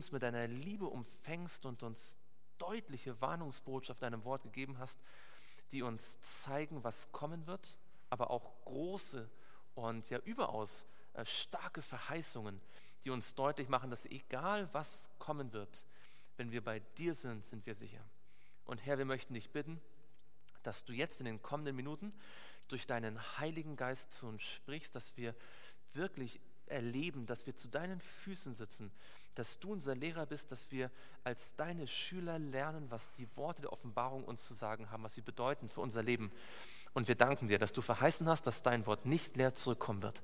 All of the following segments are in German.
uns mit deiner Liebe umfängst und uns deutliche Warnungsbotschaft deinem Wort gegeben hast, die uns zeigen, was kommen wird, aber auch große und ja überaus äh, starke Verheißungen, die uns deutlich machen, dass egal was kommen wird, wenn wir bei dir sind, sind wir sicher. Und Herr, wir möchten dich bitten, dass du jetzt in den kommenden Minuten durch deinen Heiligen Geist zu uns sprichst, dass wir wirklich erleben, dass wir zu deinen Füßen sitzen, dass du unser Lehrer bist, dass wir als deine Schüler lernen, was die Worte der Offenbarung uns zu sagen haben, was sie bedeuten für unser Leben. Und wir danken dir, dass du verheißen hast, dass dein Wort nicht leer zurückkommen wird,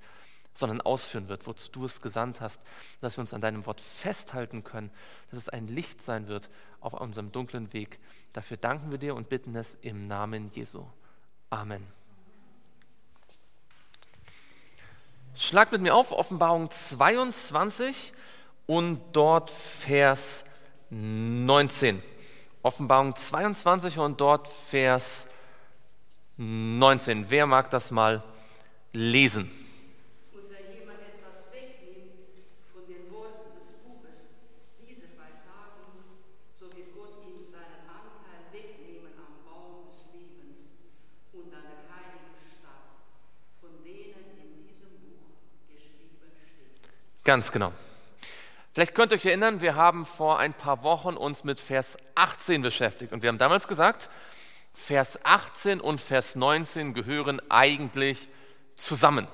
sondern ausführen wird, wozu du es gesandt hast, dass wir uns an deinem Wort festhalten können, dass es ein Licht sein wird auf unserem dunklen Weg. Dafür danken wir dir und bitten es im Namen Jesu. Amen. Schlag mit mir auf Offenbarung 22 und dort Vers 19. Offenbarung 22 und dort Vers 19. Wer mag das mal lesen? Ganz genau. Vielleicht könnt ihr euch erinnern, wir haben vor ein paar Wochen uns mit Vers 18 beschäftigt und wir haben damals gesagt, Vers 18 und Vers 19 gehören eigentlich zusammen.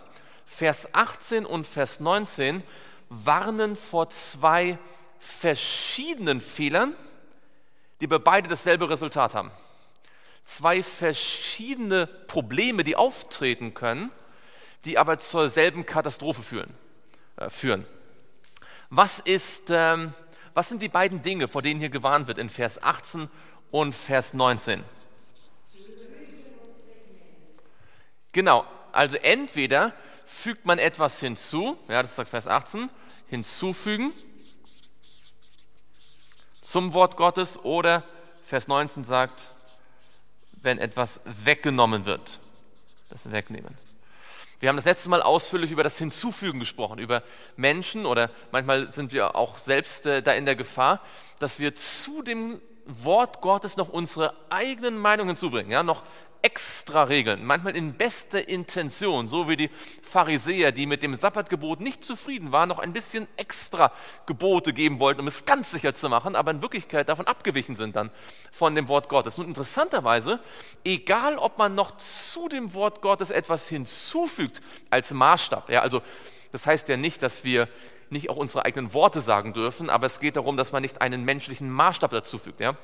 Vers 18 und Vers 19 warnen vor zwei verschiedenen Fehlern, die bei beide dasselbe Resultat haben. Zwei verschiedene Probleme, die auftreten können, die aber zur selben Katastrophe führen. Äh, führen. Was, ist, ähm, was sind die beiden Dinge, vor denen hier gewarnt wird in Vers 18 und Vers 19? Genau, also entweder fügt man etwas hinzu, ja, das sagt Vers 18, hinzufügen zum Wort Gottes oder Vers 19 sagt, wenn etwas weggenommen wird, das Wegnehmen. Wir haben das letzte Mal ausführlich über das Hinzufügen gesprochen, über Menschen oder manchmal sind wir auch selbst äh, da in der Gefahr, dass wir zu dem Wort Gottes noch unsere eigenen Meinungen hinzubringen, ja, noch extra Regeln, manchmal in bester Intention, so wie die Pharisäer, die mit dem Sabbatgebot nicht zufrieden waren, noch ein bisschen extra Gebote geben wollten, um es ganz sicher zu machen, aber in Wirklichkeit davon abgewichen sind dann von dem Wort Gottes. Nun interessanterweise, egal ob man noch zu dem Wort Gottes etwas hinzufügt als Maßstab, ja, also das heißt ja nicht, dass wir nicht auch unsere eigenen Worte sagen dürfen, aber es geht darum, dass man nicht einen menschlichen Maßstab dazu fügt. Ja?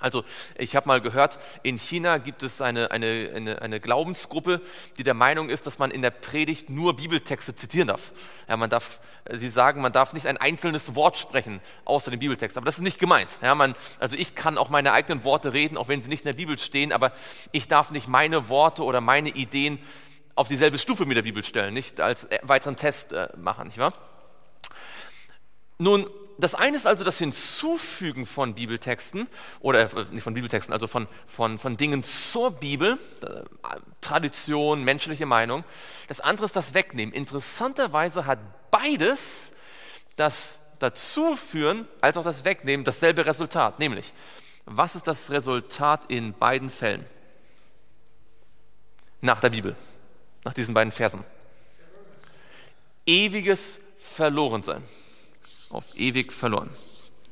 Also ich habe mal gehört, in China gibt es eine, eine, eine, eine, Glaubensgruppe, die der Meinung ist, dass man in der Predigt nur Bibeltexte zitieren darf. Ja, man darf. Sie sagen, man darf nicht ein einzelnes Wort sprechen außer dem Bibeltext. Aber das ist nicht gemeint. Ja, man, also ich kann auch meine eigenen Worte reden, auch wenn sie nicht in der Bibel stehen, aber ich darf nicht meine Worte oder meine Ideen auf dieselbe Stufe mit der Bibel stellen, nicht als äh, weiteren Test äh, machen, nicht wahr? Nun, das eine ist also das Hinzufügen von Bibeltexten oder äh, nicht von Bibeltexten, also von, von, von Dingen zur Bibel, äh, Tradition, menschliche Meinung. Das andere ist das Wegnehmen. Interessanterweise hat beides das Dazuführen als auch das Wegnehmen dasselbe Resultat, nämlich was ist das Resultat in beiden Fällen? Nach der Bibel, nach diesen beiden Versen. Ewiges Verlorensein auf ewig verloren.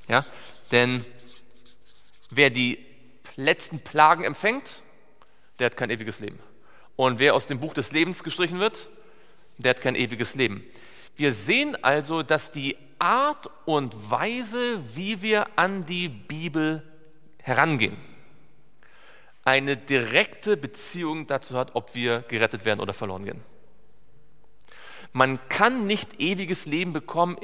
Ja? Denn wer die letzten Plagen empfängt, der hat kein ewiges Leben. Und wer aus dem Buch des Lebens gestrichen wird, der hat kein ewiges Leben. Wir sehen also, dass die Art und Weise, wie wir an die Bibel herangehen, eine direkte Beziehung dazu hat, ob wir gerettet werden oder verloren gehen. Man kann nicht ewiges Leben bekommen,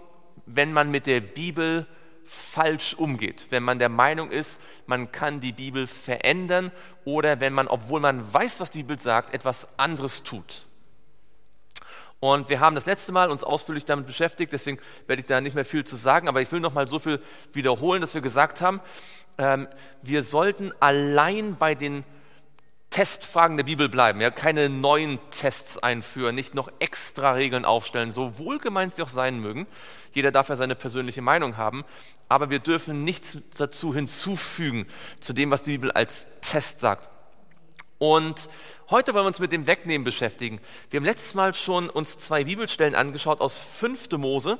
wenn man mit der Bibel falsch umgeht, wenn man der Meinung ist, man kann die Bibel verändern oder wenn man, obwohl man weiß, was die Bibel sagt, etwas anderes tut. Und wir haben das letzte Mal uns ausführlich damit beschäftigt, deswegen werde ich da nicht mehr viel zu sagen, aber ich will noch mal so viel wiederholen, dass wir gesagt haben, ähm, wir sollten allein bei den Testfragen der Bibel bleiben, ja, keine neuen Tests einführen, nicht noch extra Regeln aufstellen, so wohlgemeint sie auch sein mögen. Jeder darf ja seine persönliche Meinung haben, aber wir dürfen nichts dazu hinzufügen, zu dem, was die Bibel als Test sagt. Und heute wollen wir uns mit dem Wegnehmen beschäftigen. Wir haben letztes Mal schon uns zwei Bibelstellen angeschaut aus 5. Mose,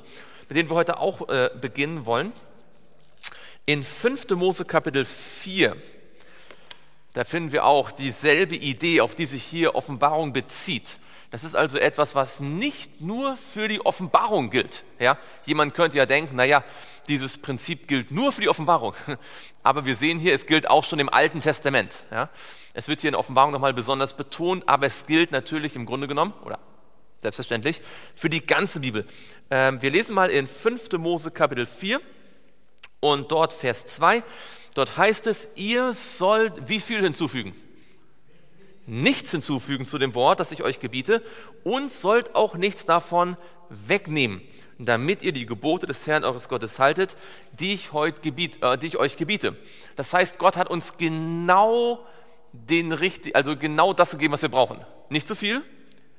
mit denen wir heute auch äh, beginnen wollen. In 5. Mose Kapitel 4 da finden wir auch dieselbe Idee, auf die sich hier Offenbarung bezieht. Das ist also etwas, was nicht nur für die Offenbarung gilt. Ja? Jemand könnte ja denken, naja, dieses Prinzip gilt nur für die Offenbarung. Aber wir sehen hier, es gilt auch schon im Alten Testament. Ja? Es wird hier in Offenbarung nochmal besonders betont, aber es gilt natürlich im Grunde genommen, oder selbstverständlich, für die ganze Bibel. Ähm, wir lesen mal in 5. Mose Kapitel 4 und dort Vers 2. Dort heißt es, ihr sollt wie viel hinzufügen? Nichts hinzufügen zu dem Wort, das ich euch gebiete, und sollt auch nichts davon wegnehmen, damit ihr die Gebote des Herrn eures Gottes haltet, die ich, heute gebiet, äh, die ich euch gebiete. Das heißt, Gott hat uns genau den richtig, also genau das gegeben, was wir brauchen. Nicht zu viel,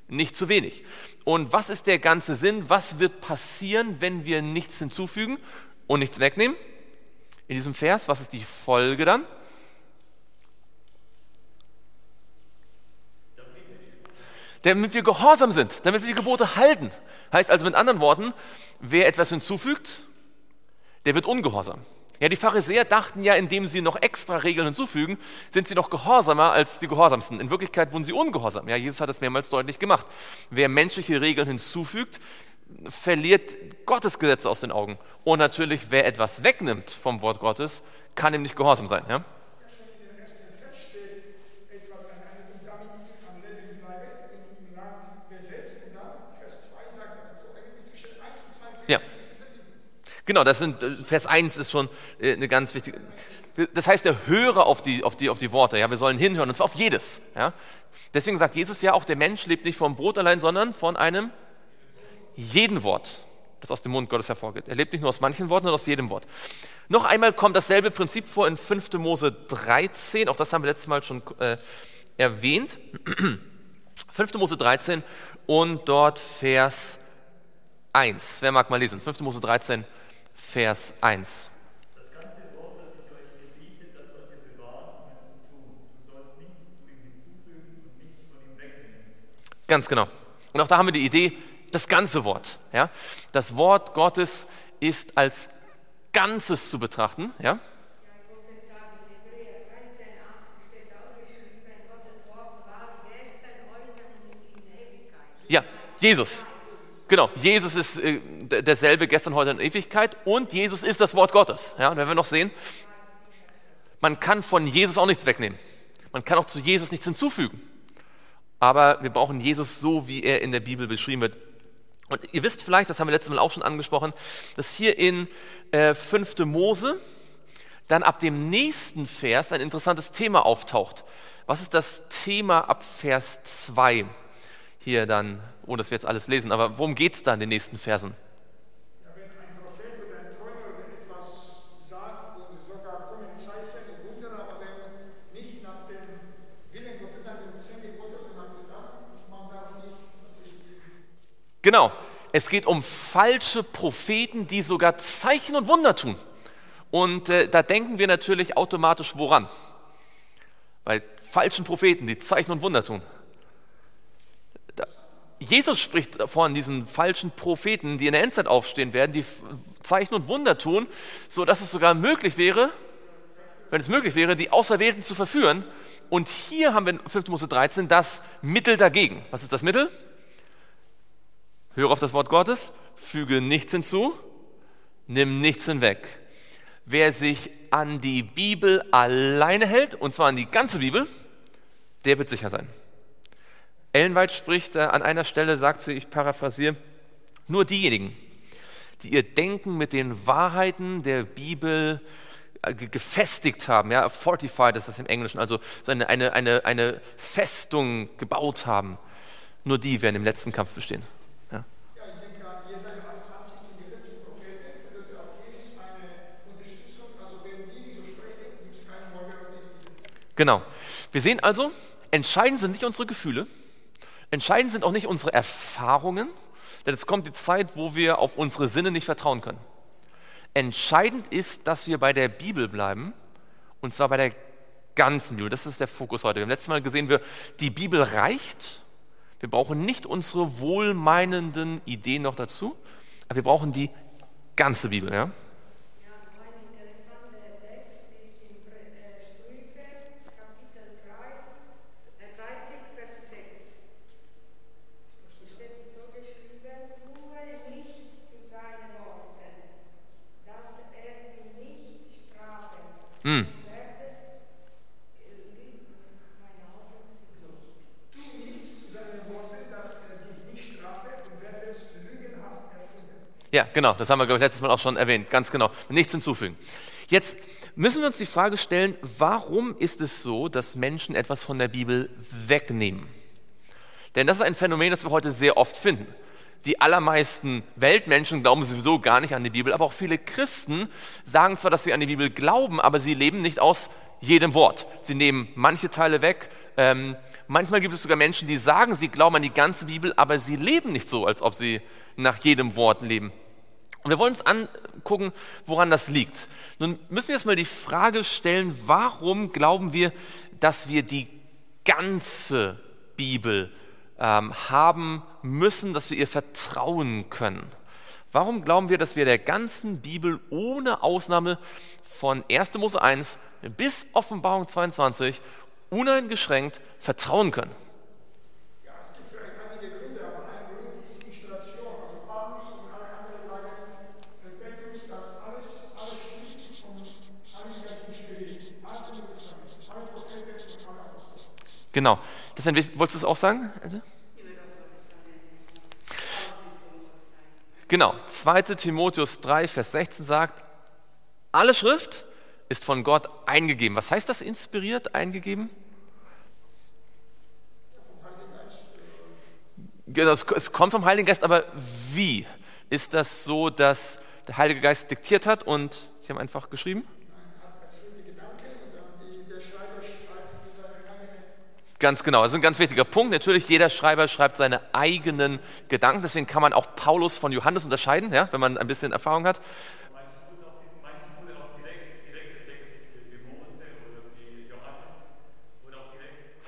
nicht zu wenig. Und was ist der ganze Sinn? Was wird passieren, wenn wir nichts hinzufügen und nichts wegnehmen? In diesem Vers. Was ist die Folge dann? Damit wir gehorsam sind, damit wir die Gebote halten. Heißt also mit anderen Worten, wer etwas hinzufügt, der wird ungehorsam. Ja, die Pharisäer dachten ja, indem sie noch extra Regeln hinzufügen, sind sie noch gehorsamer als die Gehorsamsten. In Wirklichkeit wurden sie ungehorsam. Ja, Jesus hat das mehrmals deutlich gemacht. Wer menschliche Regeln hinzufügt, verliert Gottes Gesetze aus den Augen. Und natürlich, wer etwas wegnimmt vom Wort Gottes, kann ihm nicht gehorsam sein. Ja? Genau, das sind, äh, Vers 1 ist schon äh, eine ganz wichtige. Das heißt, er höre auf die, auf die, auf die Worte. Ja, wir sollen hinhören, und zwar auf jedes. Ja. Deswegen sagt Jesus ja auch, der Mensch lebt nicht vom Brot allein, sondern von einem jeden Wort, das aus dem Mund Gottes hervorgeht. Er lebt nicht nur aus manchen Worten, sondern aus jedem Wort. Noch einmal kommt dasselbe Prinzip vor in 5. Mose 13, auch das haben wir letztes Mal schon äh, erwähnt. 5. Mose 13 und dort Vers 1. Wer mag mal lesen? 5. Mose 13, Vers 1. Ganz genau. Und auch da haben wir die Idee, das ganze Wort. Ja? Das Wort Gottes ist als Ganzes zu betrachten. Ja? Ja, Jesus. Genau, Jesus ist äh, derselbe gestern, heute in Ewigkeit und Jesus ist das Wort Gottes. Ja, und wenn wir noch sehen, man kann von Jesus auch nichts wegnehmen. Man kann auch zu Jesus nichts hinzufügen. Aber wir brauchen Jesus so, wie er in der Bibel beschrieben wird. Und ihr wisst vielleicht, das haben wir letztes Mal auch schon angesprochen, dass hier in äh, 5. Mose dann ab dem nächsten Vers ein interessantes Thema auftaucht. Was ist das Thema ab Vers 2? Hier dann, ohne dass wir jetzt alles lesen, aber worum geht es da in den nächsten Versen? Genau. Es geht um falsche Propheten, die sogar Zeichen und Wunder tun. Und äh, da denken wir natürlich automatisch woran? Bei falschen Propheten, die Zeichen und Wunder tun. Da, Jesus spricht von diesen falschen Propheten, die in der Endzeit aufstehen werden, die Zeichen und Wunder tun, so dass es sogar möglich wäre, wenn es möglich wäre, die Auserwählten zu verführen. Und hier haben wir in 5. Mose 13 das Mittel dagegen. Was ist das Mittel? Höre auf das Wort Gottes, füge nichts hinzu, nimm nichts hinweg. Wer sich an die Bibel alleine hält, und zwar an die ganze Bibel, der wird sicher sein. Ellen spricht an einer Stelle, sagt sie, ich paraphrasiere, nur diejenigen, die ihr Denken mit den Wahrheiten der Bibel äh, gefestigt haben, ja, fortified ist das im Englischen, also so eine, eine, eine Festung gebaut haben, nur die werden im letzten Kampf bestehen. Genau. Wir sehen also, entscheidend sind nicht unsere Gefühle, entscheidend sind auch nicht unsere Erfahrungen, denn es kommt die Zeit, wo wir auf unsere Sinne nicht vertrauen können. Entscheidend ist, dass wir bei der Bibel bleiben, und zwar bei der ganzen Bibel. Das ist der Fokus heute. Wir haben letztes Mal gesehen, wir, die Bibel reicht. Wir brauchen nicht unsere wohlmeinenden Ideen noch dazu, aber wir brauchen die ganze Bibel. Ja? Mm. Ja, genau, das haben wir ich, letztes Mal auch schon erwähnt, ganz genau. Nichts hinzufügen. Jetzt müssen wir uns die Frage stellen, warum ist es so, dass Menschen etwas von der Bibel wegnehmen? Denn das ist ein Phänomen, das wir heute sehr oft finden. Die allermeisten Weltmenschen glauben sowieso gar nicht an die Bibel, aber auch viele Christen sagen zwar, dass sie an die Bibel glauben, aber sie leben nicht aus jedem Wort. Sie nehmen manche Teile weg. Ähm, manchmal gibt es sogar Menschen, die sagen, sie glauben an die ganze Bibel, aber sie leben nicht so, als ob sie nach jedem Wort leben. Und wir wollen uns angucken, woran das liegt. Nun müssen wir jetzt mal die Frage stellen, warum glauben wir, dass wir die ganze Bibel ähm, haben müssen, dass wir ihr vertrauen können. Warum glauben wir, dass wir der ganzen Bibel ohne Ausnahme von 1. Mose 1 bis Offenbarung 22 uneingeschränkt vertrauen können? Genau. Das wolltest du es auch sagen? Also? Genau, 2 Timotheus 3, Vers 16 sagt, alle Schrift ist von Gott eingegeben. Was heißt das inspiriert, eingegeben? Genau, es kommt vom Heiligen Geist, aber wie? Ist das so, dass der Heilige Geist diktiert hat und sie haben einfach geschrieben? Ganz genau, das ist ein ganz wichtiger Punkt. Natürlich, jeder Schreiber schreibt seine eigenen Gedanken, deswegen kann man auch Paulus von Johannes unterscheiden, ja, wenn man ein bisschen Erfahrung hat.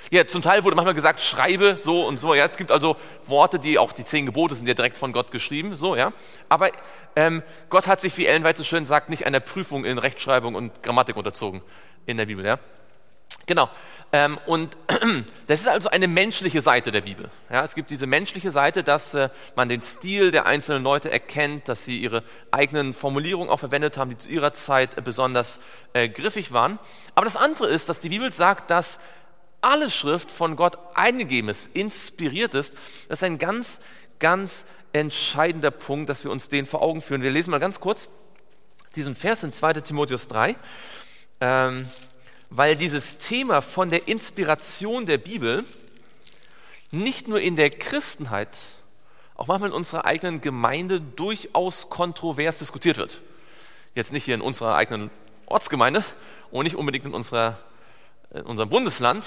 Ja, zum Teil wurde manchmal gesagt, schreibe so und so. Ja, es gibt also Worte, die auch die zehn Gebote sind ja direkt von Gott geschrieben, so ja. Aber ähm, Gott hat sich, wie Ellen White so schön sagt, nicht einer Prüfung in Rechtschreibung und Grammatik unterzogen in der Bibel, ja. Genau. Ähm, und das ist also eine menschliche Seite der Bibel. Ja, es gibt diese menschliche Seite, dass äh, man den Stil der einzelnen Leute erkennt, dass sie ihre eigenen Formulierungen auch verwendet haben, die zu ihrer Zeit besonders äh, griffig waren. Aber das andere ist, dass die Bibel sagt, dass alle Schrift von Gott eingegeben ist, inspiriert ist. Das ist ein ganz, ganz entscheidender Punkt, dass wir uns den vor Augen führen. Wir lesen mal ganz kurz diesen Vers in 2 Timotheus 3. Ähm, weil dieses Thema von der Inspiration der Bibel nicht nur in der Christenheit, auch manchmal in unserer eigenen Gemeinde durchaus kontrovers diskutiert wird. Jetzt nicht hier in unserer eigenen Ortsgemeinde und nicht unbedingt in, unserer, in unserem Bundesland,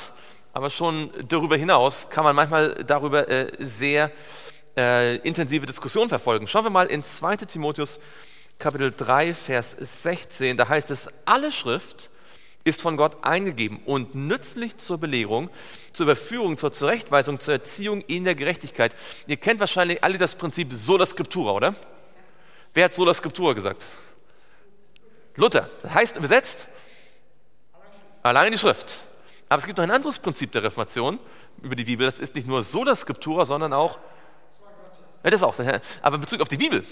aber schon darüber hinaus kann man manchmal darüber äh, sehr äh, intensive Diskussionen verfolgen. Schauen wir mal in 2 Timotheus Kapitel 3, Vers 16, da heißt es, alle Schrift ist von Gott eingegeben und nützlich zur Belehrung, zur Überführung, zur Zurechtweisung, zur Erziehung in der Gerechtigkeit. Ihr kennt wahrscheinlich alle das Prinzip Sola Scriptura, oder? Wer hat Sola Scriptura gesagt? Luther. Das heißt übersetzt, alleine die Schrift. Aber es gibt noch ein anderes Prinzip der Reformation über die Bibel. Das ist nicht nur Sola Scriptura, sondern auch, ja, das auch, aber in Bezug auf die Bibel.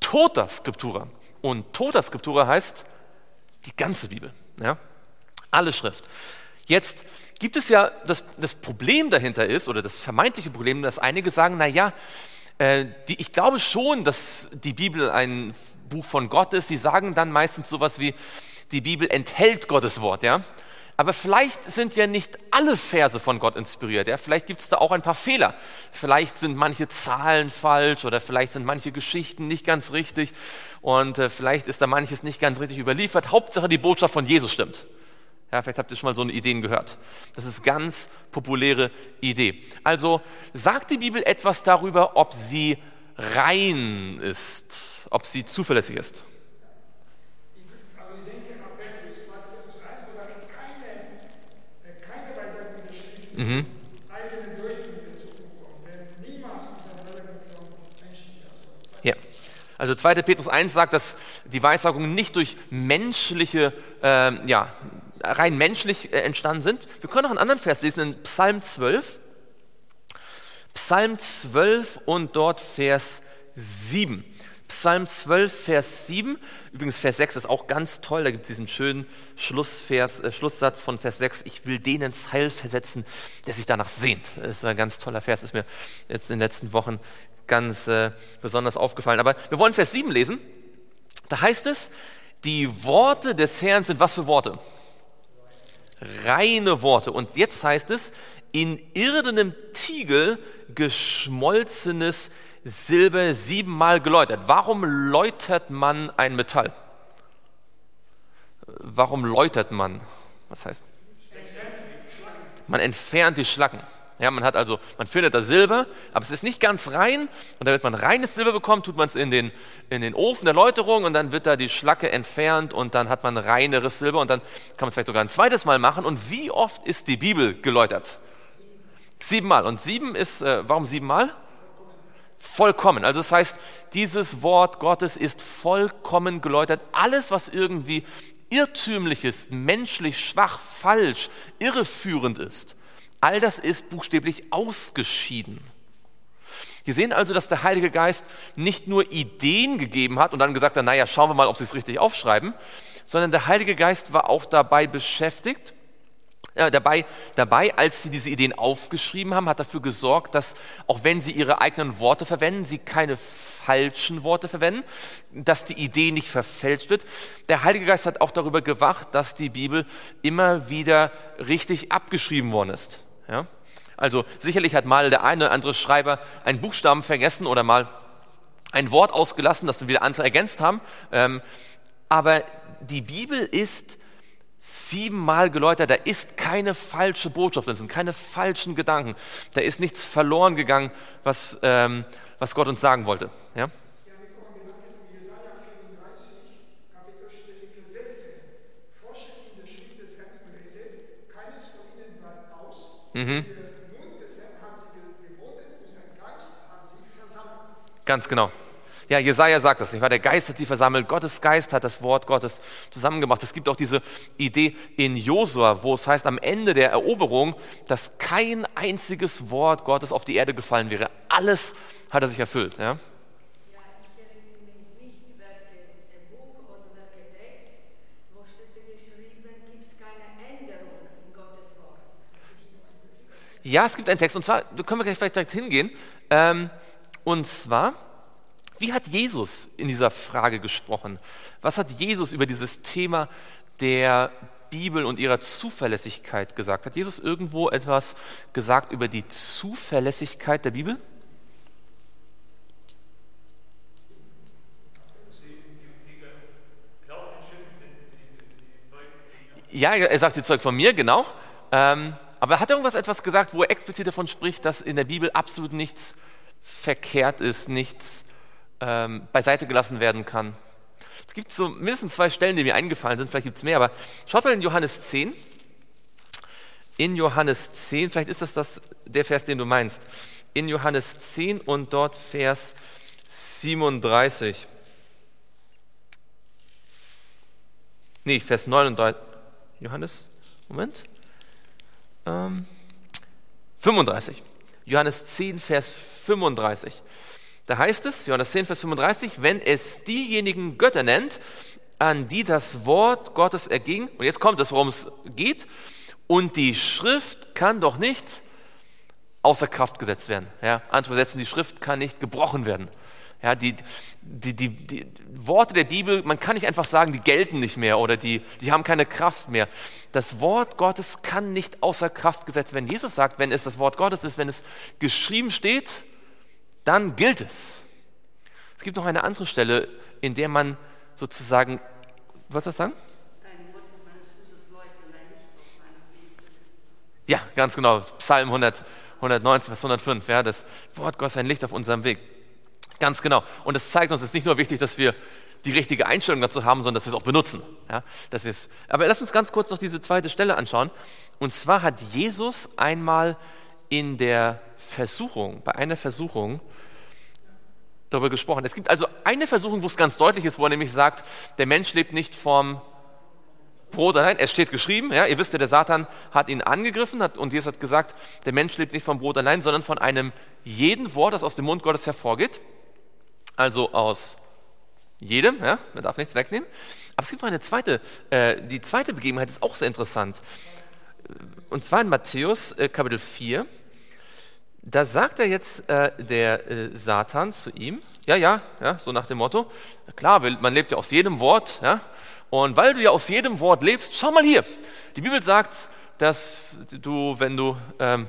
Tota Scriptura. Und Tota Scriptura heißt, die ganze Bibel, ja? alle Schrift. Jetzt gibt es ja, das, das Problem dahinter ist, oder das vermeintliche Problem, dass einige sagen, na ja, äh, die, ich glaube schon, dass die Bibel ein Buch von Gott ist. Sie sagen dann meistens sowas wie, die Bibel enthält Gottes Wort, ja. Aber vielleicht sind ja nicht alle Verse von Gott inspiriert. Ja? Vielleicht gibt es da auch ein paar Fehler. Vielleicht sind manche Zahlen falsch oder vielleicht sind manche Geschichten nicht ganz richtig und äh, vielleicht ist da manches nicht ganz richtig überliefert. Hauptsache die Botschaft von Jesus stimmt. Ja, vielleicht habt ihr schon mal so eine Ideen gehört. Das ist ganz populäre Idee. Also sagt die Bibel etwas darüber, ob sie rein ist, ob sie zuverlässig ist. Mhm. Ja. Also 2. Petrus 1 sagt, dass die Weissagung nicht durch menschliche, äh, ja, rein menschlich äh, entstanden sind. Wir können noch einen anderen Vers lesen in Psalm 12. Psalm 12 und dort Vers 7. Psalm 12, Vers 7. Übrigens, Vers 6 ist auch ganz toll. Da gibt es diesen schönen Schlussvers, äh, Schlusssatz von Vers 6. Ich will denen ins Heil versetzen, der sich danach sehnt. Das ist ein ganz toller Vers, ist mir jetzt in den letzten Wochen ganz äh, besonders aufgefallen. Aber wir wollen Vers 7 lesen. Da heißt es, die Worte des Herrn sind was für Worte? Reine Worte. Und jetzt heißt es, in irdenem Tiegel geschmolzenes Silber siebenmal geläutert. Warum läutert man ein Metall? Warum läutert man? Was heißt? Man entfernt die Schlacken. Ja, man hat also, man findet da Silber, aber es ist nicht ganz rein. Und damit man reines Silber bekommt, tut man es in den, in den Ofen der Läuterung und dann wird da die Schlacke entfernt und dann hat man reineres Silber und dann kann man es vielleicht sogar ein zweites Mal machen. Und wie oft ist die Bibel geläutert? Siebenmal. Und sieben ist, äh, warum siebenmal? Vollkommen. Also das heißt, dieses Wort Gottes ist vollkommen geläutert. Alles, was irgendwie irrtümlich ist, menschlich schwach, falsch, irreführend ist, all das ist buchstäblich ausgeschieden. Wir sehen also, dass der Heilige Geist nicht nur Ideen gegeben hat und dann gesagt hat, naja, schauen wir mal, ob sie es richtig aufschreiben, sondern der Heilige Geist war auch dabei beschäftigt, dabei, dabei, als sie diese Ideen aufgeschrieben haben, hat dafür gesorgt, dass auch wenn sie ihre eigenen Worte verwenden, sie keine falschen Worte verwenden, dass die Idee nicht verfälscht wird. Der Heilige Geist hat auch darüber gewacht, dass die Bibel immer wieder richtig abgeschrieben worden ist. Ja? Also sicherlich hat mal der eine oder andere Schreiber einen Buchstaben vergessen oder mal ein Wort ausgelassen, das wieder andere ergänzt haben. Ähm, aber die Bibel ist siebenmal geläutert, da ist keine falsche Botschaft drin, sind keine falschen Gedanken, da ist nichts verloren gegangen, was, ähm, was Gott uns sagen wollte. Ja? Mhm. Ganz genau. Ja, Jesaja sagt das nicht wahr? Der Geist hat sie versammelt, Gottes Geist hat das Wort Gottes zusammengemacht. Es gibt auch diese Idee in Josua, wo es heißt am Ende der Eroberung, dass kein einziges Wort Gottes auf die Erde gefallen wäre. Alles hat er sich erfüllt. Ja? Ja, es gibt einen Text, und zwar, da können wir gleich vielleicht direkt hingehen. Ähm, und zwar wie hat Jesus in dieser Frage gesprochen? Was hat Jesus über dieses Thema der Bibel und ihrer Zuverlässigkeit gesagt? Hat Jesus irgendwo etwas gesagt über die Zuverlässigkeit der Bibel? Ja, er sagt, die Zeug von mir, genau. Ähm, aber hat er irgendwas etwas gesagt, wo er explizit davon spricht, dass in der Bibel absolut nichts verkehrt ist, nichts ähm, beiseite gelassen werden kann. Es gibt so mindestens zwei Stellen, die mir eingefallen sind, vielleicht gibt es mehr, aber schaut mal in Johannes 10. In Johannes 10, vielleicht ist das, das der Vers, den du meinst. In Johannes 10 und dort Vers 37. Nee, Vers 39. Johannes, Moment. Ähm, 35. Johannes 10, Vers 35. Da heißt es, Johannes 10, Vers 35, wenn es diejenigen Götter nennt, an die das Wort Gottes erging, und jetzt kommt es, worum es geht, und die Schrift kann doch nicht außer Kraft gesetzt werden. Ja, andere übersetzen, die Schrift kann nicht gebrochen werden. Ja, die, die, die, die Worte der Bibel, man kann nicht einfach sagen, die gelten nicht mehr oder die, die haben keine Kraft mehr. Das Wort Gottes kann nicht außer Kraft gesetzt werden. Jesus sagt, wenn es das Wort Gottes ist, wenn es geschrieben steht, dann gilt es. Es gibt noch eine andere Stelle, in der man sozusagen, was das sagen? Ja, ganz genau. Psalm 100, 119, Vers 105. Ja, das Wort Gottes ein Licht auf unserem Weg. Ganz genau. Und es zeigt uns, es ist nicht nur wichtig, dass wir die richtige Einstellung dazu haben, sondern dass wir es auch benutzen. Ja, dass wir aber lass uns ganz kurz noch diese zweite Stelle anschauen. Und zwar hat Jesus einmal in der Versuchung, bei einer Versuchung, darüber gesprochen. Es gibt also eine Versuchung, wo es ganz deutlich ist, wo er nämlich sagt, der Mensch lebt nicht vom Brot allein. Es steht geschrieben, ja, ihr wisst ja, der Satan hat ihn angegriffen hat, und Jesus hat gesagt, der Mensch lebt nicht vom Brot allein, sondern von einem jeden Wort, das aus dem Mund Gottes hervorgeht. Also aus jedem, ja, man darf nichts wegnehmen. Aber es gibt noch eine zweite, äh, die zweite Begebenheit ist auch sehr interessant. Und zwar in Matthäus äh, Kapitel 4. Da sagt er jetzt äh, der äh, Satan zu ihm, ja, ja, ja, so nach dem Motto, klar, man lebt ja aus jedem Wort, ja, und weil du ja aus jedem Wort lebst, schau mal hier, die Bibel sagt, dass du, wenn du, ähm,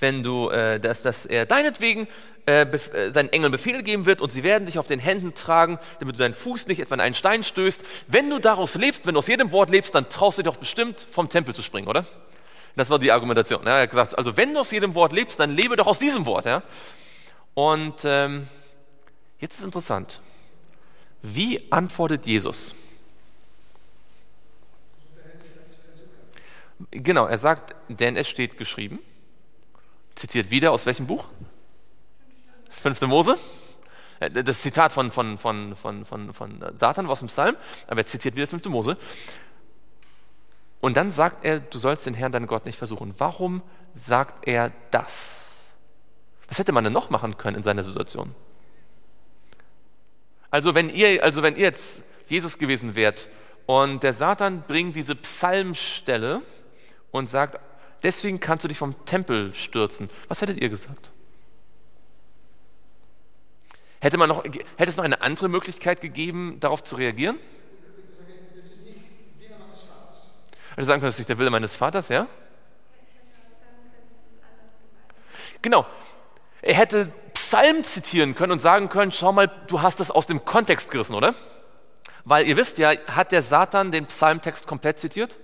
wenn du, äh, dass, dass er deinetwegen äh, äh, seinen Engeln Befehle geben wird und sie werden dich auf den Händen tragen, damit du deinen Fuß nicht etwa in einen Stein stößt. Wenn du daraus lebst, wenn du aus jedem Wort lebst, dann traust du dich doch bestimmt vom Tempel zu springen, oder? Das war die Argumentation. Er hat gesagt, also wenn du aus jedem Wort lebst, dann lebe doch aus diesem Wort. Ja? Und ähm, jetzt ist interessant. Wie antwortet Jesus? Genau, er sagt, denn es steht geschrieben. Zitiert wieder aus welchem Buch? Fünfte Mose. Äh, das Zitat von, von, von, von, von, von Satan aus dem Psalm, aber er zitiert wieder fünfte Mose. Und dann sagt er, du sollst den Herrn, deinen Gott, nicht versuchen. Warum sagt er das? Was hätte man denn noch machen können in seiner Situation? Also wenn ihr, also wenn ihr jetzt Jesus gewesen wärt und der Satan bringt diese Psalmstelle und sagt, deswegen kannst du dich vom Tempel stürzen, was hättet ihr gesagt? Hätte, man noch, hätte es noch eine andere Möglichkeit gegeben, darauf zu reagieren? Also sagen können, das ist nicht der Wille meines Vaters, ja? Genau. Er hätte Psalm zitieren können und sagen können, schau mal, du hast das aus dem Kontext gerissen, oder? Weil ihr wisst ja, hat der Satan den Psalmtext komplett zitiert?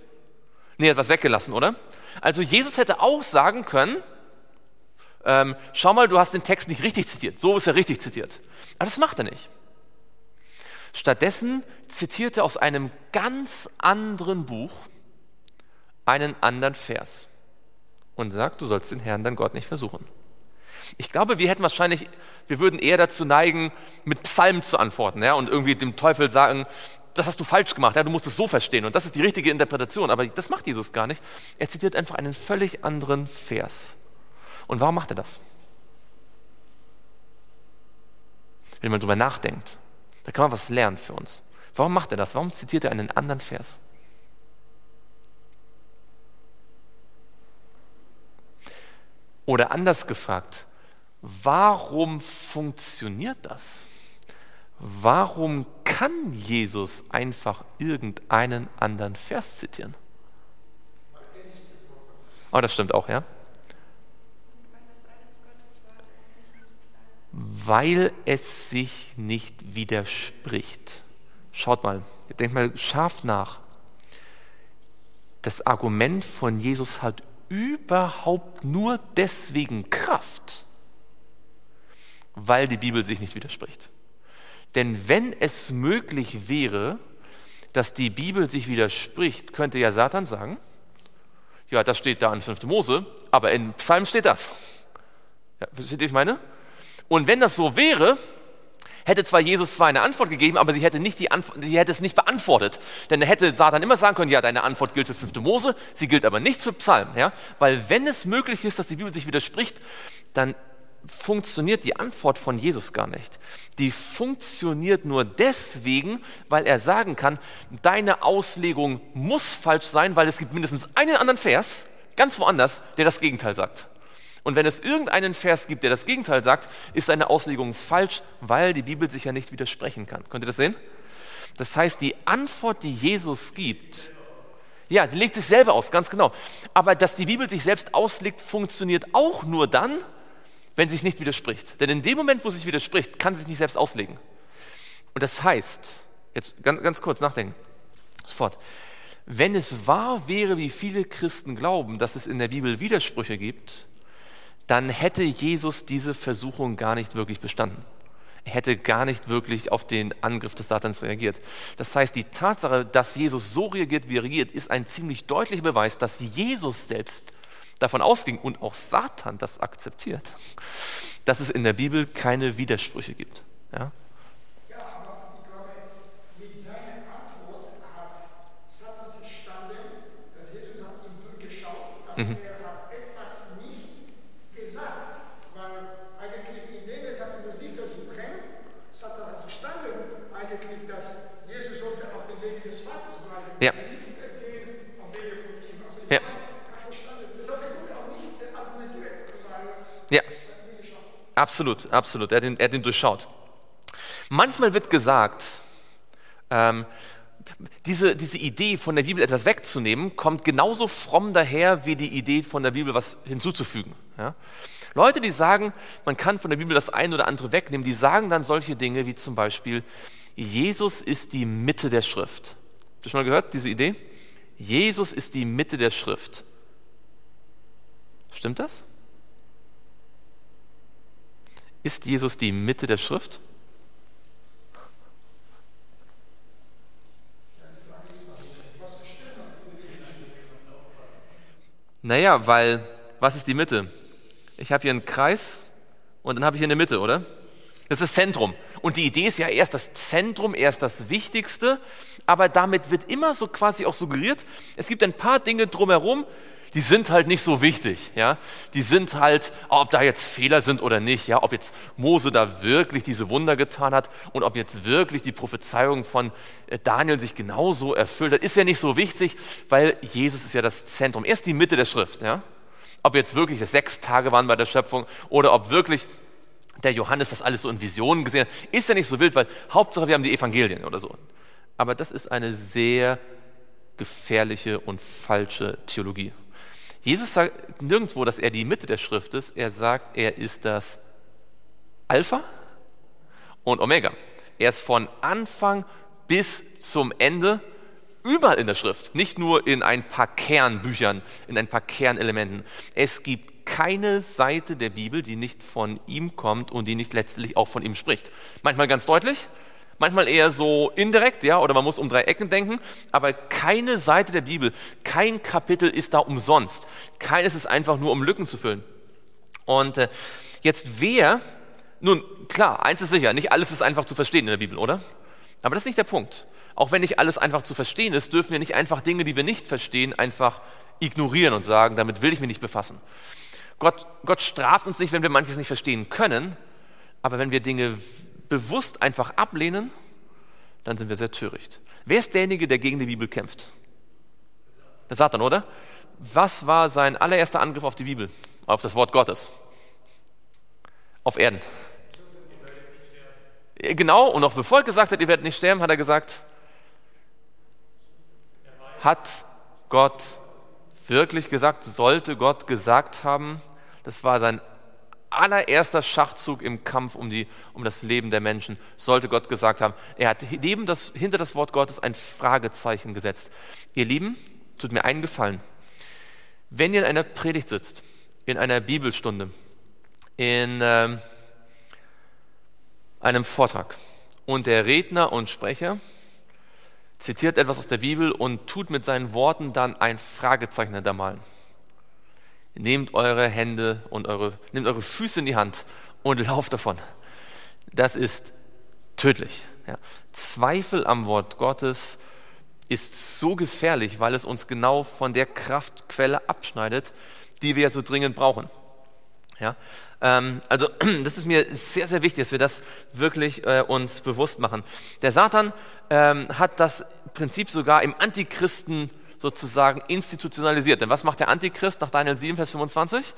Nee, er hat was weggelassen, oder? Also Jesus hätte auch sagen können, ähm, schau mal, du hast den Text nicht richtig zitiert. So ist er richtig zitiert. Aber das macht er nicht. Stattdessen zitiert er aus einem ganz anderen Buch einen anderen Vers und sagt, du sollst den Herrn, dein Gott, nicht versuchen. Ich glaube, wir hätten wahrscheinlich, wir würden eher dazu neigen, mit Psalmen zu antworten ja, und irgendwie dem Teufel sagen, das hast du falsch gemacht, ja, du musst es so verstehen und das ist die richtige Interpretation. Aber das macht Jesus gar nicht. Er zitiert einfach einen völlig anderen Vers. Und warum macht er das? Wenn man darüber nachdenkt, da kann man was lernen für uns. Warum macht er das? Warum zitiert er einen anderen Vers? Oder anders gefragt, warum funktioniert das? Warum kann Jesus einfach irgendeinen anderen Vers zitieren? Oh, das stimmt auch, ja? Weil es sich nicht widerspricht. Schaut mal, denkt mal scharf nach. Das Argument von Jesus hat überhaupt nur deswegen Kraft, weil die Bibel sich nicht widerspricht. Denn wenn es möglich wäre, dass die Bibel sich widerspricht, könnte ja Satan sagen, ja, das steht da in 5. Mose, aber in Psalm steht das. Ja, versteht ihr, ich meine? Und wenn das so wäre, hätte zwar Jesus zwar eine Antwort gegeben, aber sie hätte, nicht die Antwort, sie hätte es nicht beantwortet. Denn er hätte Satan immer sagen können, ja, deine Antwort gilt für 5. Mose, sie gilt aber nicht für Psalm. Ja? Weil wenn es möglich ist, dass die Bibel sich widerspricht, dann funktioniert die Antwort von Jesus gar nicht. Die funktioniert nur deswegen, weil er sagen kann, deine Auslegung muss falsch sein, weil es gibt mindestens einen anderen Vers, ganz woanders, der das Gegenteil sagt. Und wenn es irgendeinen Vers gibt, der das Gegenteil sagt, ist seine Auslegung falsch, weil die Bibel sich ja nicht widersprechen kann. Könnt ihr das sehen? Das heißt, die Antwort, die Jesus gibt, ja, die legt sich selber aus, ganz genau. Aber dass die Bibel sich selbst auslegt, funktioniert auch nur dann, wenn sie sich nicht widerspricht. Denn in dem Moment, wo sie sich widerspricht, kann sie sich nicht selbst auslegen. Und das heißt, jetzt ganz, ganz kurz nachdenken, sofort, Wenn es wahr wäre, wie viele Christen glauben, dass es in der Bibel Widersprüche gibt, dann hätte Jesus diese Versuchung gar nicht wirklich bestanden. Er hätte gar nicht wirklich auf den Angriff des Satans reagiert. Das heißt, die Tatsache, dass Jesus so reagiert, wie er reagiert, ist ein ziemlich deutlicher Beweis, dass Jesus selbst davon ausging und auch Satan das akzeptiert, dass es in der Bibel keine Widersprüche gibt. Ja? Mhm. Er hat etwas nicht gesagt, weil eigentlich indem er sagt, du musst nicht versuchen, Satan hat verstanden eigentlich, dass Jesus sollte auf dem Weg des Vaters bleiben. Ja. Nicht gehen am Wege von ihm. Also Ja. er hat verstanden. Das hat er gut auch nicht argumentiert, weil Ja, absolut, absolut. Er hat ihn, er hat ihn durchschaut. Manchmal wird gesagt, ähm, diese, diese Idee von der Bibel etwas wegzunehmen, kommt genauso fromm daher wie die Idee von der Bibel was hinzuzufügen. Ja? Leute, die sagen, man kann von der Bibel das eine oder andere wegnehmen, die sagen dann solche Dinge wie zum Beispiel, Jesus ist die Mitte der Schrift. Habt schon mal gehört, diese Idee? Jesus ist die Mitte der Schrift. Stimmt das? Ist Jesus die Mitte der Schrift? Naja, weil, was ist die Mitte? Ich habe hier einen Kreis und dann habe ich hier eine Mitte, oder? Das ist das Zentrum. Und die Idee ist ja erst das Zentrum, erst das Wichtigste, aber damit wird immer so quasi auch suggeriert, es gibt ein paar Dinge drumherum, die sind halt nicht so wichtig, ja. Die sind halt, ob da jetzt Fehler sind oder nicht, ja, ob jetzt Mose da wirklich diese Wunder getan hat und ob jetzt wirklich die Prophezeiung von äh, Daniel sich genauso erfüllt hat, ist ja nicht so wichtig, weil Jesus ist ja das Zentrum. Erst die Mitte der Schrift, ja. Ob jetzt wirklich sechs Tage waren bei der Schöpfung oder ob wirklich der Johannes das alles so in Visionen gesehen hat, ist ja nicht so wild, weil Hauptsache wir haben die Evangelien oder so. Aber das ist eine sehr gefährliche und falsche Theologie. Jesus sagt nirgendwo, dass er die Mitte der Schrift ist. Er sagt, er ist das Alpha und Omega. Er ist von Anfang bis zum Ende überall in der Schrift, nicht nur in ein paar Kernbüchern, in ein paar Kernelementen. Es gibt keine Seite der Bibel, die nicht von ihm kommt und die nicht letztlich auch von ihm spricht. Manchmal ganz deutlich, manchmal eher so indirekt, ja, oder man muss um drei Ecken denken, aber keine Seite der Bibel, kein Kapitel ist da umsonst. Keines ist einfach nur, um Lücken zu füllen. Und äh, jetzt wer, nun klar, eins ist sicher, nicht alles ist einfach zu verstehen in der Bibel, oder? Aber das ist nicht der Punkt. Auch wenn nicht alles einfach zu verstehen ist, dürfen wir nicht einfach Dinge, die wir nicht verstehen, einfach ignorieren und sagen, damit will ich mich nicht befassen. Gott, Gott straft uns nicht, wenn wir manches nicht verstehen können, aber wenn wir Dinge bewusst einfach ablehnen, dann sind wir sehr töricht. Wer ist derjenige, der gegen die Bibel kämpft? Der Satan, oder? Was war sein allererster Angriff auf die Bibel, auf das Wort Gottes? Auf Erden. Genau, und noch bevor er gesagt hat, ihr werdet nicht sterben, hat er gesagt, hat Gott wirklich gesagt, sollte Gott gesagt haben, das war sein allererster Schachzug im Kampf um, die, um das Leben der Menschen, sollte Gott gesagt haben. Er hat neben das, hinter das Wort Gottes ein Fragezeichen gesetzt. Ihr Lieben, tut mir einen Gefallen. Wenn ihr in einer Predigt sitzt, in einer Bibelstunde, in ähm, einem Vortrag und der Redner und Sprecher zitiert etwas aus der Bibel und tut mit seinen Worten dann ein Fragezeichen hintermalen. Nehmt eure Hände und eure, nehmt eure Füße in die Hand und lauft davon. Das ist tödlich. Ja. Zweifel am Wort Gottes ist so gefährlich, weil es uns genau von der Kraftquelle abschneidet, die wir so dringend brauchen. Ja, ähm, also das ist mir sehr, sehr wichtig, dass wir das wirklich äh, uns bewusst machen. Der Satan ähm, hat das Prinzip sogar im Antichristen sozusagen institutionalisiert. Denn was macht der Antichrist nach Daniel 7, Vers 25?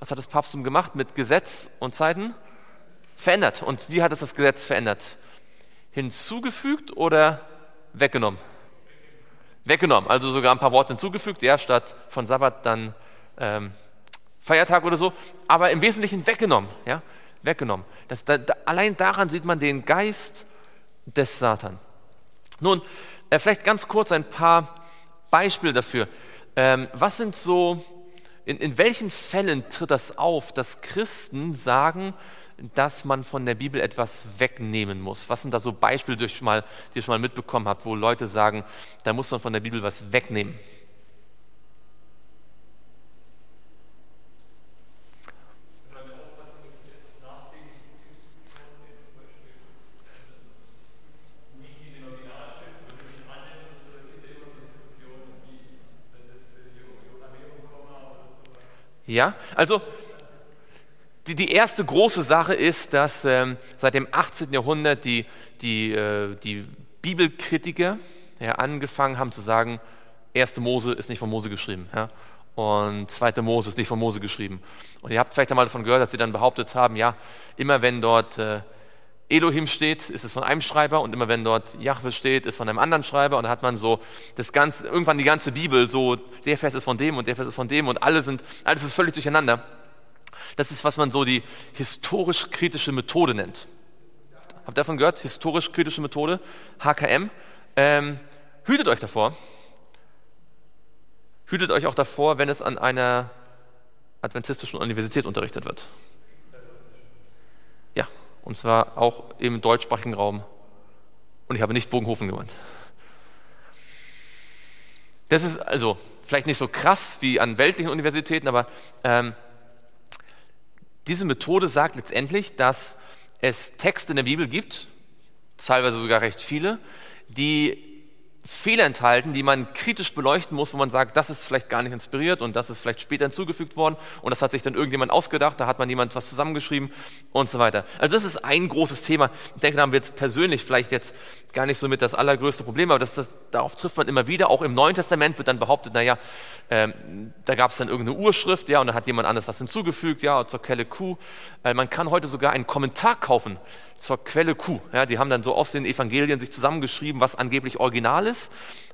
Was hat das Papsttum gemacht mit Gesetz und Zeiten? Verändert. Und wie hat es das Gesetz verändert? Hinzugefügt oder weggenommen? Weggenommen. Also sogar ein paar Worte hinzugefügt, ja, statt von Sabbat dann ähm, Feiertag oder so, aber im Wesentlichen weggenommen, ja, weggenommen. Das, da, da, allein daran sieht man den Geist des Satan. Nun, äh, vielleicht ganz kurz ein paar Beispiele dafür. Ähm, was sind so, in, in welchen Fällen tritt das auf, dass Christen sagen, dass man von der Bibel etwas wegnehmen muss? Was sind da so Beispiele, die schon mal, die schon mal mitbekommen habt, wo Leute sagen, da muss man von der Bibel was wegnehmen? Ja, also die, die erste große Sache ist, dass ähm, seit dem 18. Jahrhundert die, die, äh, die Bibelkritiker ja, angefangen haben zu sagen, 1. Mose ist nicht von Mose geschrieben. Ja? Und 2. Mose ist nicht von Mose geschrieben. Und ihr habt vielleicht einmal davon gehört, dass sie dann behauptet haben, ja, immer wenn dort äh, Elohim steht, ist es von einem Schreiber und immer wenn dort Jahwe steht, ist von einem anderen Schreiber und da hat man so das ganze, irgendwann die ganze Bibel, so der Vers ist von dem und der Vers ist von dem und alle sind, alles ist völlig durcheinander. Das ist, was man so die historisch-kritische Methode nennt. Habt ihr davon gehört? Historisch-kritische Methode, HKM. Ähm, hütet euch davor. Hütet euch auch davor, wenn es an einer adventistischen Universität unterrichtet wird. Und zwar auch im deutschsprachigen Raum. Und ich habe nicht Bogenhofen gemeint. Das ist also vielleicht nicht so krass wie an weltlichen Universitäten, aber ähm, diese Methode sagt letztendlich, dass es Texte in der Bibel gibt, teilweise sogar recht viele, die Fehler enthalten, die man kritisch beleuchten muss, wo man sagt, das ist vielleicht gar nicht inspiriert und das ist vielleicht später hinzugefügt worden und das hat sich dann irgendjemand ausgedacht, da hat man jemand was zusammengeschrieben und so weiter. Also das ist ein großes Thema. Ich denke, da haben wir jetzt persönlich vielleicht jetzt gar nicht so mit das allergrößte Problem, aber das, das, darauf trifft man immer wieder. Auch im Neuen Testament wird dann behauptet, naja, ähm, da gab es dann irgendeine Urschrift, ja, und da hat jemand anders was hinzugefügt, ja, zur Quelle Q. Äh, man kann heute sogar einen Kommentar kaufen zur Quelle Q. Ja, die haben dann so aus den Evangelien sich zusammengeschrieben, was angeblich original ist,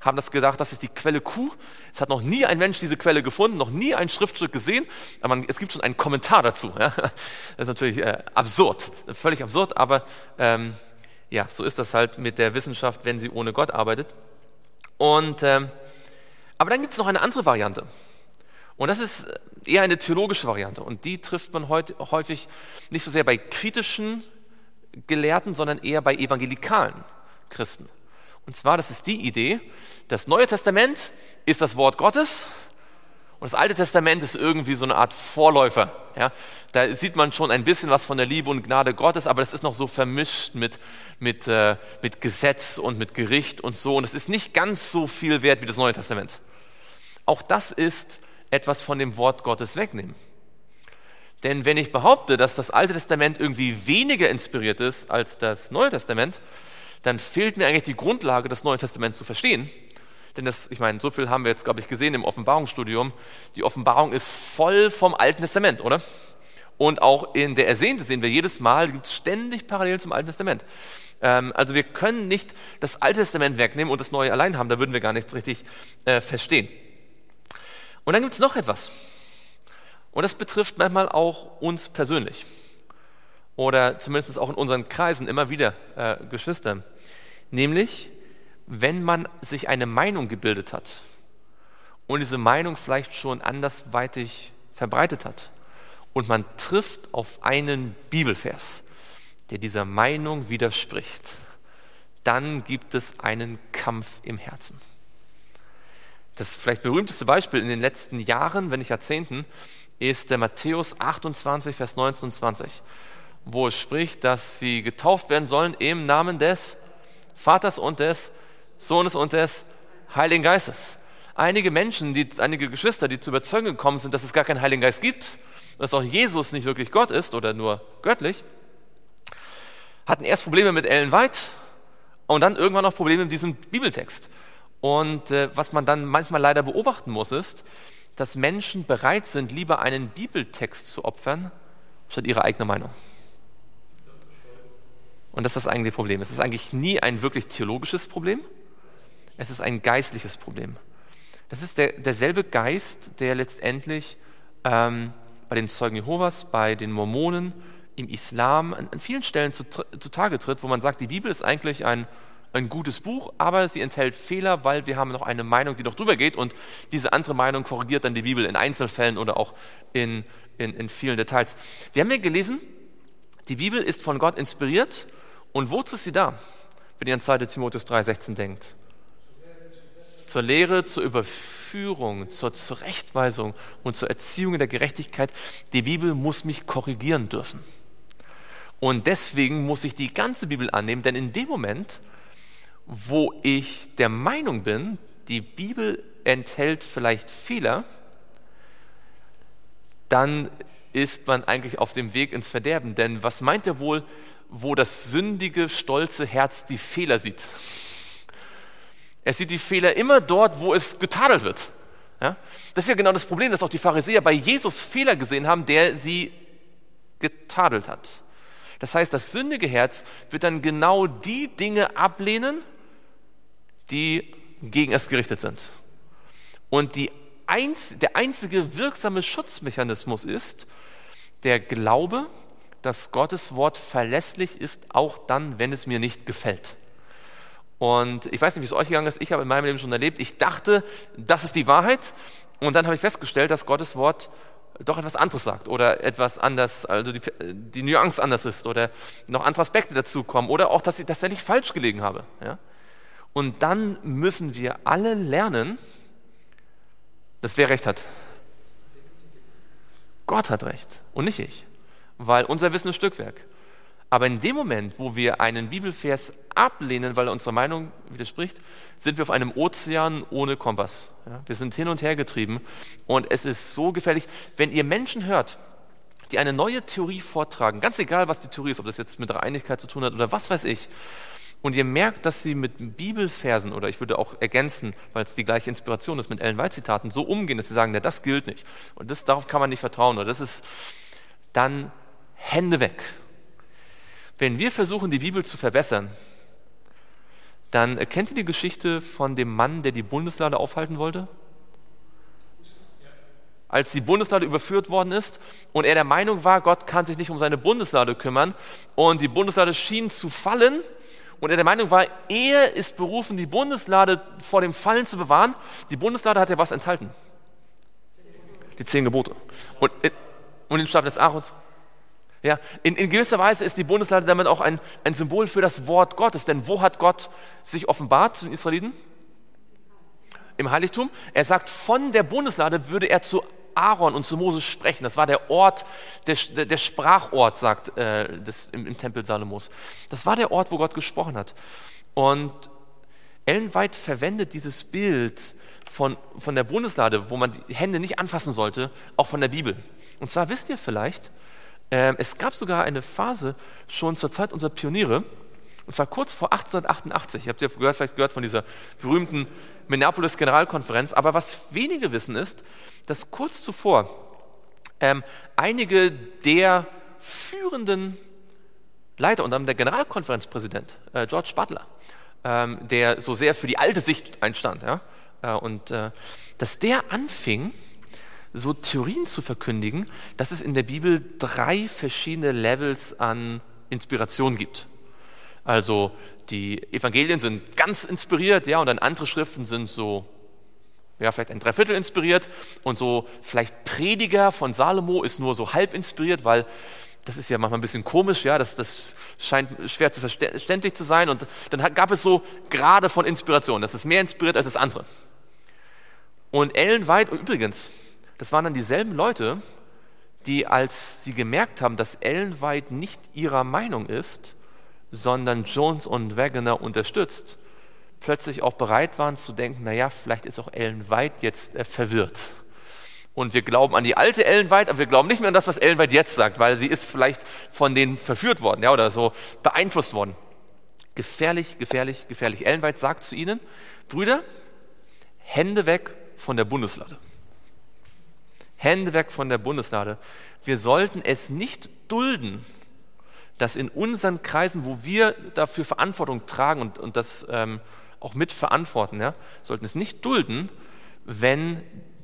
haben das gesagt, das ist die Quelle Q. Es hat noch nie ein Mensch diese Quelle gefunden, noch nie ein Schriftstück gesehen, aber man, es gibt schon einen Kommentar dazu. Ja. Das ist natürlich äh, absurd, völlig absurd, aber ähm, ja, so ist das halt mit der Wissenschaft, wenn sie ohne Gott arbeitet. Und, ähm, aber dann gibt es noch eine andere Variante. Und das ist eher eine theologische Variante. Und die trifft man heute häufig nicht so sehr bei kritischen Gelehrten, sondern eher bei evangelikalen Christen. Und zwar, das ist die Idee, das Neue Testament ist das Wort Gottes und das Alte Testament ist irgendwie so eine Art Vorläufer. Ja? Da sieht man schon ein bisschen was von der Liebe und Gnade Gottes, aber das ist noch so vermischt mit, mit, äh, mit Gesetz und mit Gericht und so. Und es ist nicht ganz so viel wert wie das Neue Testament. Auch das ist etwas von dem Wort Gottes wegnehmen. Denn wenn ich behaupte, dass das Alte Testament irgendwie weniger inspiriert ist als das Neue Testament, dann fehlt mir eigentlich die Grundlage, das Neue Testament zu verstehen. Denn das, ich meine, so viel haben wir jetzt, glaube ich, gesehen im Offenbarungsstudium. Die Offenbarung ist voll vom Alten Testament, oder? Und auch in der Ersehnte sehen wir jedes Mal, gibt es ständig parallel zum Alten Testament. Ähm, also wir können nicht das Alte Testament wegnehmen und das Neue allein haben, da würden wir gar nichts richtig äh, verstehen. Und dann gibt es noch etwas. Und das betrifft manchmal auch uns persönlich. Oder zumindest auch in unseren Kreisen immer wieder äh, Geschwister. Nämlich, wenn man sich eine Meinung gebildet hat und diese Meinung vielleicht schon andersweitig verbreitet hat und man trifft auf einen Bibelvers, der dieser Meinung widerspricht, dann gibt es einen Kampf im Herzen. Das vielleicht berühmteste Beispiel in den letzten Jahren, wenn nicht Jahrzehnten, ist der Matthäus 28, Vers 19 und 20, wo es spricht, dass sie getauft werden sollen im Namen des Vaters und des Sohnes und des Heiligen Geistes. Einige Menschen, die, einige Geschwister, die zur Überzeugung gekommen sind, dass es gar keinen Heiligen Geist gibt, dass auch Jesus nicht wirklich Gott ist oder nur göttlich, hatten erst Probleme mit Ellen White und dann irgendwann auch Probleme mit diesem Bibeltext. Und äh, was man dann manchmal leider beobachten muss, ist, dass Menschen bereit sind, lieber einen Bibeltext zu opfern, statt ihre eigene Meinung. Und das ist das eigentliche Problem. Es ist eigentlich nie ein wirklich theologisches Problem, es ist ein geistliches Problem. Das ist der, derselbe Geist, der letztendlich ähm, bei den Zeugen Jehovas, bei den Mormonen, im Islam an, an vielen Stellen zu, zutage tritt, wo man sagt, die Bibel ist eigentlich ein, ein gutes Buch, aber sie enthält Fehler, weil wir haben noch eine Meinung, die noch drüber geht und diese andere Meinung korrigiert dann die Bibel in Einzelfällen oder auch in, in, in vielen Details. Wir haben ja gelesen, die Bibel ist von Gott inspiriert und wozu ist sie da, wenn ihr an 2 Timotheus 3,16 denkt? Zur Lehre, zur Überführung, zur Zurechtweisung und zur Erziehung in der Gerechtigkeit. Die Bibel muss mich korrigieren dürfen. Und deswegen muss ich die ganze Bibel annehmen, denn in dem Moment, wo ich der Meinung bin, die Bibel enthält vielleicht Fehler, dann ist man eigentlich auf dem Weg ins Verderben. Denn was meint er wohl, wo das sündige, stolze Herz die Fehler sieht? Er sieht die Fehler immer dort, wo es getadelt wird. Ja? Das ist ja genau das Problem, dass auch die Pharisäer bei Jesus Fehler gesehen haben, der sie getadelt hat. Das heißt, das sündige Herz wird dann genau die Dinge ablehnen, die gegen es gerichtet sind. Und einz der einzige wirksame Schutzmechanismus ist der Glaube, dass Gottes Wort verlässlich ist, auch dann, wenn es mir nicht gefällt. Und ich weiß nicht, wie es euch gegangen ist, ich habe in meinem Leben schon erlebt, ich dachte, das ist die Wahrheit. Und dann habe ich festgestellt, dass Gottes Wort doch etwas anderes sagt oder etwas anders, also die, die Nuance anders ist oder noch andere Aspekte dazukommen oder auch, dass ich tatsächlich falsch gelegen habe. Ja? Und dann müssen wir alle lernen, dass wer recht hat. Gott hat recht und nicht ich, weil unser Wissen ist Stückwerk. Aber in dem Moment, wo wir einen Bibelvers ablehnen, weil er unserer Meinung widerspricht, sind wir auf einem Ozean ohne Kompass. Ja, wir sind hin und her getrieben und es ist so gefährlich. Wenn ihr Menschen hört, die eine neue Theorie vortragen, ganz egal, was die Theorie ist, ob das jetzt mit Dreieinigkeit zu tun hat oder was weiß ich, und ihr merkt, dass sie mit Bibelversen oder ich würde auch ergänzen, weil es die gleiche Inspiration ist, mit Ellen White-Zitaten so umgehen, dass sie sagen, na, das gilt nicht. Und das, darauf kann man nicht vertrauen. Oder das ist dann Hände weg. Wenn wir versuchen, die Bibel zu verbessern, dann kennt ihr die Geschichte von dem Mann, der die Bundeslade aufhalten wollte? Als die Bundeslade überführt worden ist und er der Meinung war, Gott kann sich nicht um seine Bundeslade kümmern und die Bundeslade schien zu fallen und er der Meinung war, er ist berufen, die Bundeslade vor dem Fallen zu bewahren. Die Bundeslade hat ja was enthalten? Die zehn Gebote. Und, und den Stab des Aarons ja, in, in, gewisser Weise ist die Bundeslade damit auch ein, ein Symbol für das Wort Gottes. Denn wo hat Gott sich offenbart zu den Israeliten? Im Heiligtum. Er sagt, von der Bundeslade würde er zu Aaron und zu Moses sprechen. Das war der Ort, der, der, Sprachort, sagt äh, das, im, im, Tempel Salomos. Das war der Ort, wo Gott gesprochen hat. Und Ellen White verwendet dieses Bild von, von der Bundeslade, wo man die Hände nicht anfassen sollte, auch von der Bibel. Und zwar wisst ihr vielleicht, es gab sogar eine Phase schon zur Zeit unserer Pioniere, und zwar kurz vor 1888. Ihr habt gehört, vielleicht gehört von dieser berühmten Minneapolis Generalkonferenz. Aber was wenige wissen ist, dass kurz zuvor ähm, einige der führenden Leiter, und dann der Generalkonferenzpräsident äh, George Butler, ähm, der so sehr für die alte Sicht einstand, ja, äh, und äh, dass der anfing, so Theorien zu verkündigen, dass es in der Bibel drei verschiedene Levels an Inspiration gibt. Also die Evangelien sind ganz inspiriert, ja, und dann andere Schriften sind so, ja, vielleicht ein Dreiviertel inspiriert und so vielleicht Prediger von Salomo ist nur so halb inspiriert, weil das ist ja manchmal ein bisschen komisch, ja, das, das scheint schwer zu verständlich zu sein. Und dann gab es so Grade von Inspiration, das ist mehr inspiriert als das andere. Und Ellen White, und übrigens, das waren dann dieselben Leute, die, als sie gemerkt haben, dass Ellen White nicht ihrer Meinung ist, sondern Jones und Wagoner unterstützt, plötzlich auch bereit waren zu denken, naja, vielleicht ist auch Ellen White jetzt äh, verwirrt. Und wir glauben an die alte Ellen White, aber wir glauben nicht mehr an das, was Ellen White jetzt sagt, weil sie ist vielleicht von denen verführt worden ja, oder so beeinflusst worden. Gefährlich, gefährlich, gefährlich. Ellen White sagt zu ihnen, Brüder, Hände weg von der Bundeslade. Hände weg von der Bundeslade. Wir sollten es nicht dulden, dass in unseren Kreisen, wo wir dafür Verantwortung tragen und, und das ähm, auch mitverantworten, ja, sollten es nicht dulden, wenn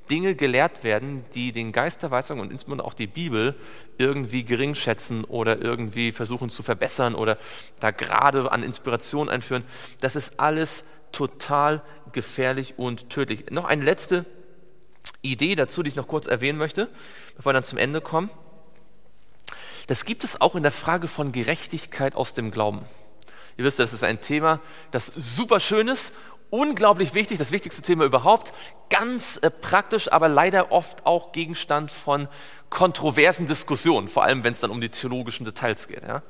Dinge gelehrt werden, die den Geist der Weisung und insbesondere auch die Bibel irgendwie gering schätzen oder irgendwie versuchen zu verbessern oder da gerade an Inspiration einführen. Das ist alles total gefährlich und tödlich. Noch eine letzte Idee dazu, die ich noch kurz erwähnen möchte, bevor wir dann zum Ende kommen. Das gibt es auch in der Frage von Gerechtigkeit aus dem Glauben. Ihr wisst, das ist ein Thema, das super schön ist unglaublich wichtig, das wichtigste Thema überhaupt, ganz äh, praktisch, aber leider oft auch Gegenstand von kontroversen Diskussionen, vor allem wenn es dann um die theologischen Details geht. Ja?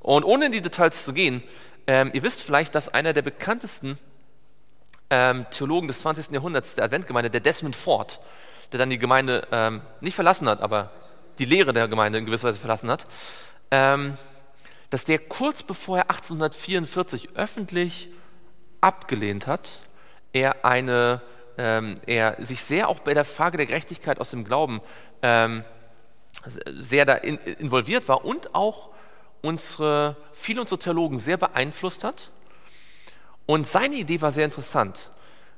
Und ohne in die Details zu gehen, ähm, ihr wisst vielleicht, dass einer der bekanntesten ähm, Theologen des 20. Jahrhunderts der Adventgemeinde, der Desmond Ford, der dann die Gemeinde ähm, nicht verlassen hat, aber die Lehre der Gemeinde in gewisser Weise verlassen hat, ähm, dass der kurz bevor er 1844 öffentlich abgelehnt hat, er, eine, ähm, er sich sehr auch bei der Frage der Gerechtigkeit aus dem Glauben ähm, sehr da in, involviert war und auch unsere, viele unserer Theologen sehr beeinflusst hat. Und seine Idee war sehr interessant.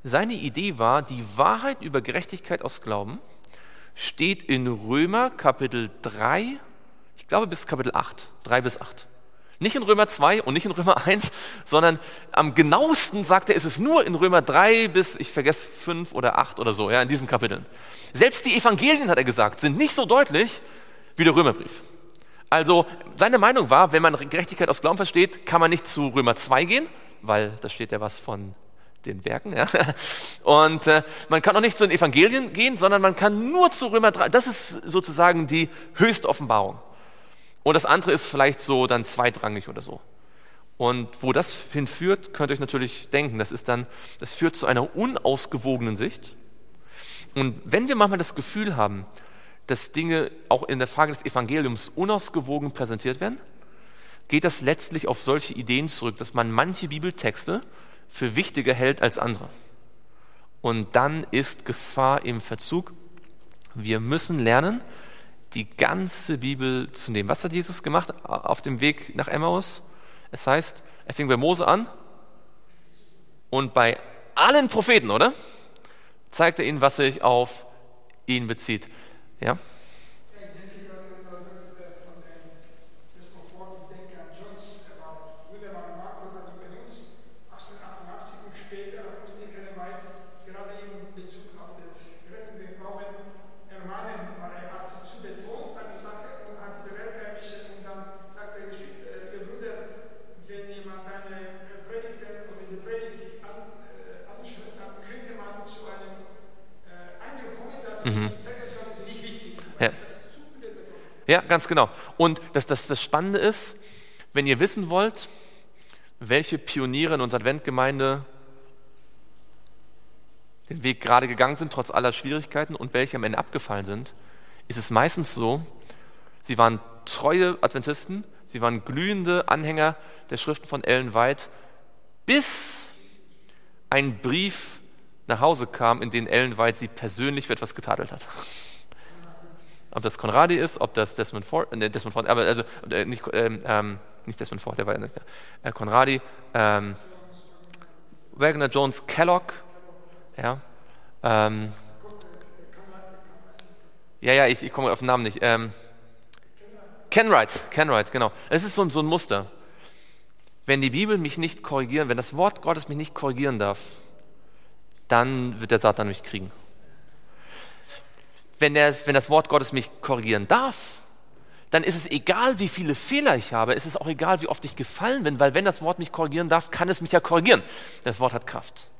Seine Idee war, die Wahrheit über Gerechtigkeit aus Glauben steht in Römer Kapitel 3, ich glaube bis Kapitel 8, 3 bis 8. Nicht in Römer 2 und nicht in Römer 1, sondern am genauesten sagt er, ist es nur in Römer 3 bis, ich vergesse, 5 oder 8 oder so, ja, in diesen Kapiteln. Selbst die Evangelien, hat er gesagt, sind nicht so deutlich wie der Römerbrief. Also seine Meinung war, wenn man Gerechtigkeit aus Glauben versteht, kann man nicht zu Römer 2 gehen, weil da steht ja was von den Werken. Ja? Und äh, man kann auch nicht zu den Evangelien gehen, sondern man kann nur zu Römer 3. Das ist sozusagen die höchste Offenbarung. Und das andere ist vielleicht so dann zweitrangig oder so. Und wo das hinführt, könnt ihr euch natürlich denken, das ist dann, das führt zu einer unausgewogenen Sicht. Und wenn wir manchmal das Gefühl haben, dass Dinge auch in der Frage des Evangeliums unausgewogen präsentiert werden, geht das letztlich auf solche Ideen zurück, dass man manche Bibeltexte für wichtiger hält als andere. Und dann ist Gefahr im Verzug. Wir müssen lernen, die ganze Bibel zu nehmen. Was hat Jesus gemacht auf dem Weg nach Emmaus? Es heißt, er fing bei Mose an und bei allen Propheten, oder? Zeigt er ihnen, was sich auf ihn bezieht. Ja? Ja, ganz genau. Und das, das, das Spannende ist, wenn ihr wissen wollt, welche Pioniere in unserer Adventgemeinde den Weg gerade gegangen sind, trotz aller Schwierigkeiten, und welche am Ende abgefallen sind, ist es meistens so, sie waren treue Adventisten, sie waren glühende Anhänger der Schriften von Ellen White, bis ein Brief nach Hause kam, in dem Ellen White sie persönlich für etwas getadelt hat ob das Conradi ist, ob das Desmond Ford, äh, Desmond Ford, aber also äh, nicht, ähm, ähm, nicht Desmond Ford, der war ja nicht, äh, Conradi, ähm, Wagner Jones Kellogg, ja, ähm, ja, ja, ich, ich komme auf den Namen nicht. Ähm, Kenwright, Kenwright, genau. Es ist so, so ein Muster. Wenn die Bibel mich nicht korrigieren, wenn das Wort Gottes mich nicht korrigieren darf, dann wird der Satan mich kriegen wenn, der, wenn das Wort Gottes mich korrigieren darf, dann ist es egal, wie viele Fehler ich habe, ist es auch egal, wie oft ich gefallen bin, weil wenn das Wort mich korrigieren darf, kann es mich ja korrigieren. Das Wort hat Kraft.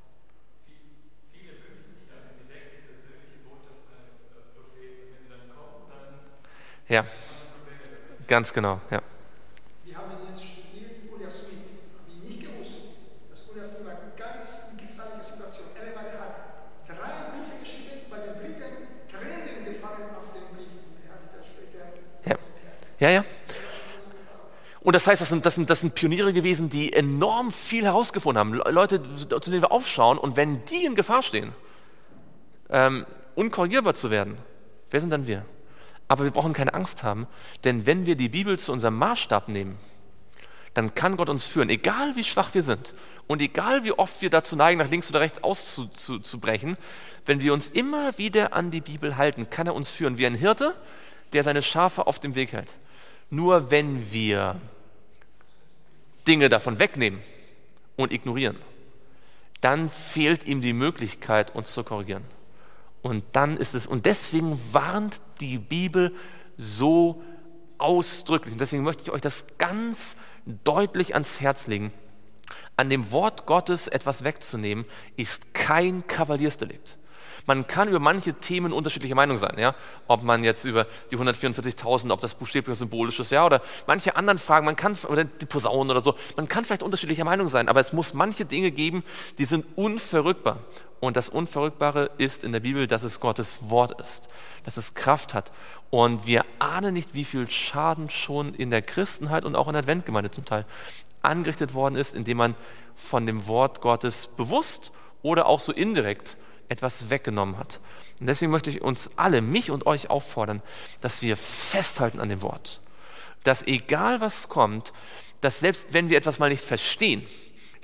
Ja, ganz genau, ja. Ja, ja. Und das heißt, das sind, das, sind, das sind Pioniere gewesen, die enorm viel herausgefunden haben. Leute, zu denen wir aufschauen. Und wenn die in Gefahr stehen, ähm, unkorrigierbar zu werden, wer sind dann wir? Aber wir brauchen keine Angst haben, denn wenn wir die Bibel zu unserem Maßstab nehmen, dann kann Gott uns führen, egal wie schwach wir sind. Und egal wie oft wir dazu neigen, nach links oder rechts auszubrechen, wenn wir uns immer wieder an die Bibel halten, kann er uns führen wie ein Hirte, der seine Schafe auf dem Weg hält. Nur wenn wir Dinge davon wegnehmen und ignorieren, dann fehlt ihm die Möglichkeit, uns zu korrigieren. Und dann ist es, und deswegen warnt die Bibel so ausdrücklich. Und deswegen möchte ich euch das ganz deutlich ans Herz legen. An dem Wort Gottes etwas wegzunehmen, ist kein Kavaliersdelikt. Man kann über manche Themen unterschiedlicher Meinung sein, ja. Ob man jetzt über die 144.000, ob das buchstäblich symbolisch ist, ja, oder manche anderen Fragen, man kann, oder die Posaunen oder so, man kann vielleicht unterschiedlicher Meinung sein, aber es muss manche Dinge geben, die sind unverrückbar. Und das Unverrückbare ist in der Bibel, dass es Gottes Wort ist, dass es Kraft hat. Und wir ahnen nicht, wie viel Schaden schon in der Christenheit und auch in der Adventgemeinde zum Teil angerichtet worden ist, indem man von dem Wort Gottes bewusst oder auch so indirekt etwas weggenommen hat. Und deswegen möchte ich uns alle, mich und euch auffordern, dass wir festhalten an dem Wort. Dass egal was kommt, dass selbst wenn wir etwas mal nicht verstehen,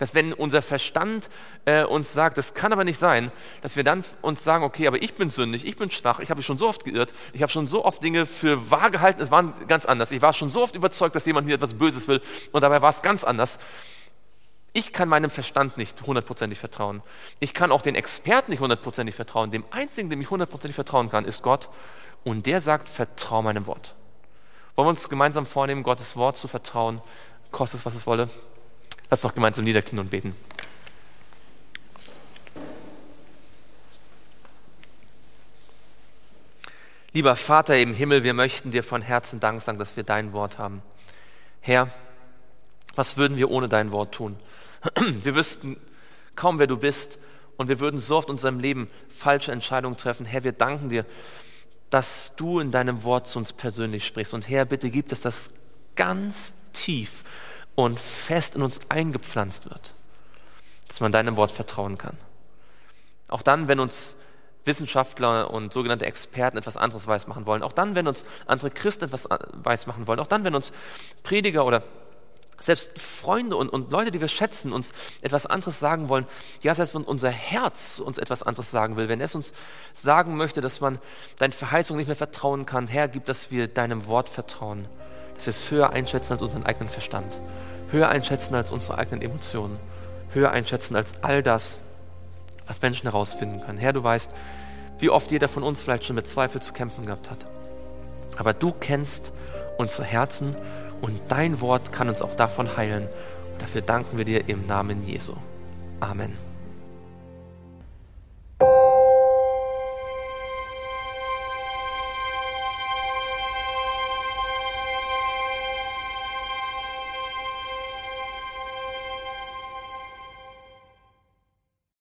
dass wenn unser Verstand äh, uns sagt, das kann aber nicht sein, dass wir dann uns sagen, okay, aber ich bin sündig, ich bin schwach, ich habe mich schon so oft geirrt, ich habe schon so oft Dinge für wahr gehalten, es war ganz anders. Ich war schon so oft überzeugt, dass jemand mir etwas Böses will und dabei war es ganz anders. Ich kann meinem Verstand nicht hundertprozentig vertrauen. Ich kann auch den Experten nicht hundertprozentig vertrauen. Dem einzigen, dem ich hundertprozentig vertrauen kann, ist Gott. Und der sagt, vertrau meinem Wort. Wollen wir uns gemeinsam vornehmen, Gottes Wort zu vertrauen, kostet es, was es wolle? Lass doch gemeinsam niederknien und beten. Lieber Vater im Himmel, wir möchten dir von Herzen Dank sagen, dass wir dein Wort haben. Herr, was würden wir ohne dein Wort tun? Wir wüssten kaum, wer du bist und wir würden so oft in unserem Leben falsche Entscheidungen treffen. Herr, wir danken dir, dass du in deinem Wort zu uns persönlich sprichst. Und Herr, bitte gib, dass das ganz tief und fest in uns eingepflanzt wird, dass man deinem Wort vertrauen kann. Auch dann, wenn uns Wissenschaftler und sogenannte Experten etwas anderes weismachen wollen, auch dann, wenn uns andere Christen etwas weismachen wollen, auch dann, wenn uns Prediger oder selbst Freunde und, und Leute, die wir schätzen, uns etwas anderes sagen wollen, ja, selbst wenn unser Herz uns etwas anderes sagen will, wenn es uns sagen möchte, dass man deinen Verheißungen nicht mehr vertrauen kann, Herr, gib, dass wir deinem Wort vertrauen, dass wir es höher einschätzen als unseren eigenen Verstand, höher einschätzen als unsere eigenen Emotionen, höher einschätzen als all das, was Menschen herausfinden können. Herr, du weißt, wie oft jeder von uns vielleicht schon mit Zweifel zu kämpfen gehabt hat. Aber du kennst unsere Herzen und dein Wort kann uns auch davon heilen. Und dafür danken wir dir im Namen Jesu. Amen.